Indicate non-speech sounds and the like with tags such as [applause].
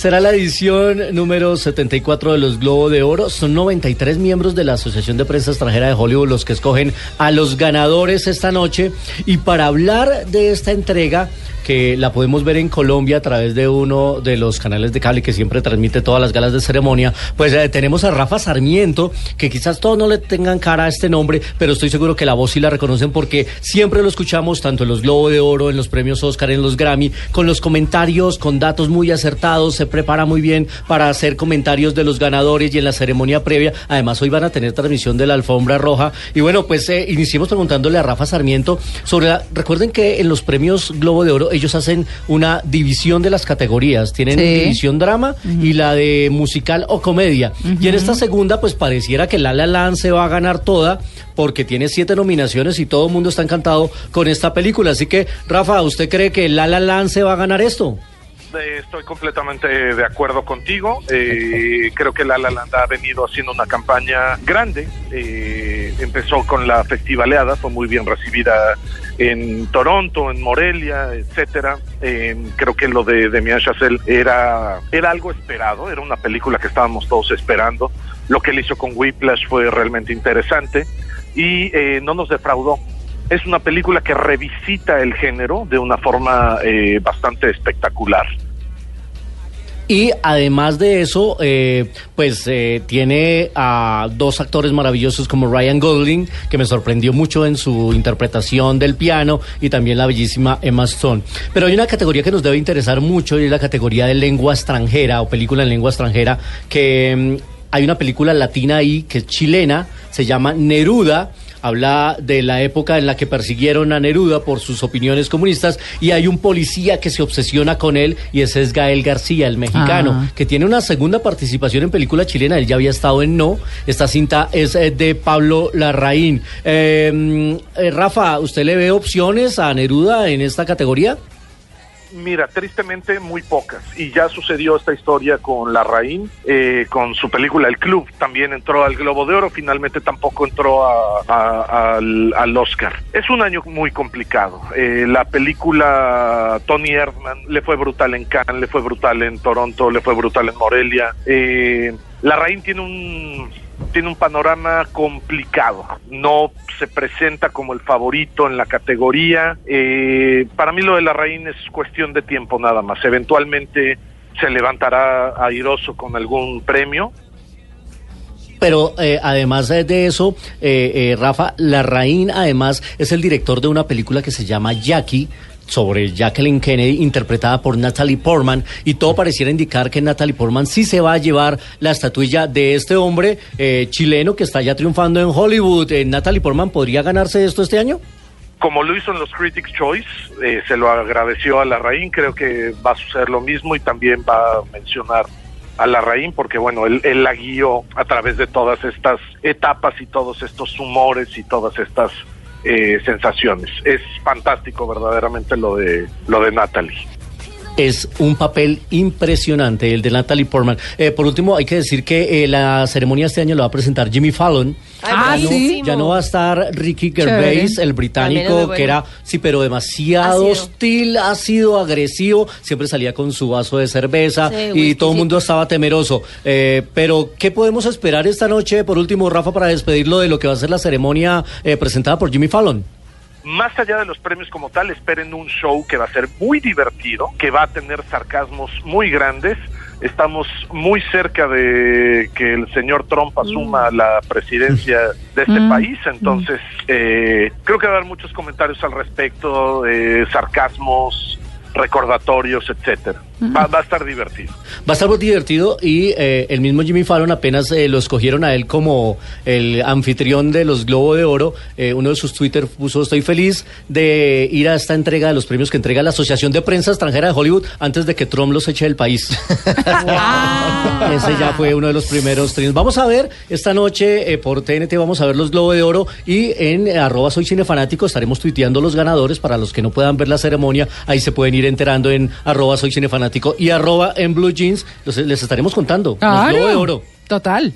Será la edición número 74 de los Globo de Oro. Son 93 miembros de la Asociación de Prensa Extranjera de Hollywood los que escogen a los ganadores esta noche. Y para hablar de esta entrega, que la podemos ver en Colombia a través de uno de los canales de cable que siempre transmite todas las galas de ceremonia, pues eh, tenemos a Rafa Sarmiento, que quizás todos no le tengan cara a este nombre, pero estoy seguro que la voz sí la reconocen porque siempre lo escuchamos tanto en los Globo de Oro, en los premios Oscar, en los Grammy, con los comentarios, con datos muy acertados, prepara muy bien para hacer comentarios de los ganadores y en la ceremonia previa. Además, hoy van a tener transmisión de la alfombra roja. Y bueno, pues eh, iniciemos preguntándole a Rafa Sarmiento sobre la, recuerden que en los premios Globo de Oro ellos hacen una división de las categorías. Tienen división drama y la de musical o comedia. Y en esta segunda, pues pareciera que La La Land se va a ganar toda porque tiene siete nominaciones y todo el mundo está encantado con esta película. Así que, Rafa, ¿usted cree que La La Land se va a ganar esto? Eh, estoy completamente de acuerdo contigo. Eh, creo que La La Land ha venido haciendo una campaña grande. Eh, empezó con la festivaleada, fue muy bien recibida en Toronto, en Morelia, etcétera. creo que lo de Demian Chazelle era, era algo esperado, era una película que estábamos todos esperando. Lo que él hizo con Whiplash fue realmente interesante y no nos defraudó. Es una película que revisita el género de una forma eh, bastante espectacular. Y además de eso, eh, pues eh, tiene a dos actores maravillosos como Ryan Gosling, que me sorprendió mucho en su interpretación del piano, y también la bellísima Emma Stone. Pero hay una categoría que nos debe interesar mucho y es la categoría de lengua extranjera o película en lengua extranjera, que mm, hay una película latina ahí que es chilena, se llama Neruda habla de la época en la que persiguieron a Neruda por sus opiniones comunistas y hay un policía que se obsesiona con él y ese es Gael García, el mexicano, ah. que tiene una segunda participación en película chilena, él ya había estado en No, esta cinta es eh, de Pablo Larraín. Em, eh, Rafa, ¿usted le ve opciones a Neruda en esta categoría? Mira, tristemente muy pocas. Y ya sucedió esta historia con La Raín, eh, con su película El Club. También entró al Globo de Oro, finalmente tampoco entró al, Oscar. Es un año muy complicado. Eh, la película Tony Erdman le fue brutal en Cannes, le fue brutal en Toronto, le fue brutal en Morelia. Eh, la Raín tiene un tiene un panorama complicado. No se presenta como el favorito en la categoría. Eh, para mí lo de la Raín es cuestión de tiempo nada más. Eventualmente se levantará airoso con algún premio. Pero eh, además de eso, eh, Rafa, Larraín además es el director de una película que se llama Jackie, sobre Jacqueline Kennedy, interpretada por Natalie Portman, y todo pareciera indicar que Natalie Portman sí se va a llevar la estatuilla de este hombre eh, chileno que está ya triunfando en Hollywood. Eh, ¿Natalie Portman podría ganarse esto este año? Como lo hizo en los Critics' Choice, eh, se lo agradeció a la Larraín, creo que va a suceder lo mismo y también va a mencionar a la Larraín porque bueno, él, él, la guió a través de todas estas etapas y todos estos humores y todas estas eh, sensaciones. Es fantástico verdaderamente lo de lo de Natalie es un papel impresionante el de Natalie Portman. Eh, por último, hay que decir que eh, la ceremonia este año lo va a presentar Jimmy Fallon. Ah, ya, sí. no, ya no va a estar Ricky Gervais, el británico, que era, sí, pero demasiado hostil, ha sido agresivo, siempre salía con su vaso de cerveza y todo el mundo estaba temeroso. Eh, pero, ¿qué podemos esperar esta noche, por último, Rafa, para despedirlo de lo que va a ser la ceremonia presentada por Jimmy Fallon? más allá de los premios como tal, esperen un show que va a ser muy divertido, que va a tener sarcasmos muy grandes. Estamos muy cerca de que el señor Trump asuma mm. la presidencia de este mm. país, entonces eh, creo que va a haber muchos comentarios al respecto, eh, sarcasmos, recordatorios, etcétera. Va, a estar divertido. Va a estar muy divertido y eh, el mismo Jimmy Fallon apenas eh, lo escogieron a él como el anfitrión de los Globo de Oro. Eh, uno de sus Twitter puso, estoy feliz de ir a esta entrega de los premios que entrega la Asociación de Prensa Extranjera de Hollywood antes de que Trump los eche del país. [laughs] Ese ya fue uno de los primeros triunfos. Vamos a ver esta noche por TNT, vamos a ver los Globo de Oro y en arroba soy cinefanático estaremos tuiteando los ganadores para los que no puedan ver la ceremonia. Ahí se pueden ir enterando en arroba soy cinefanático y arroba en blue jeans, les estaremos contando. Claro, de oro. Total.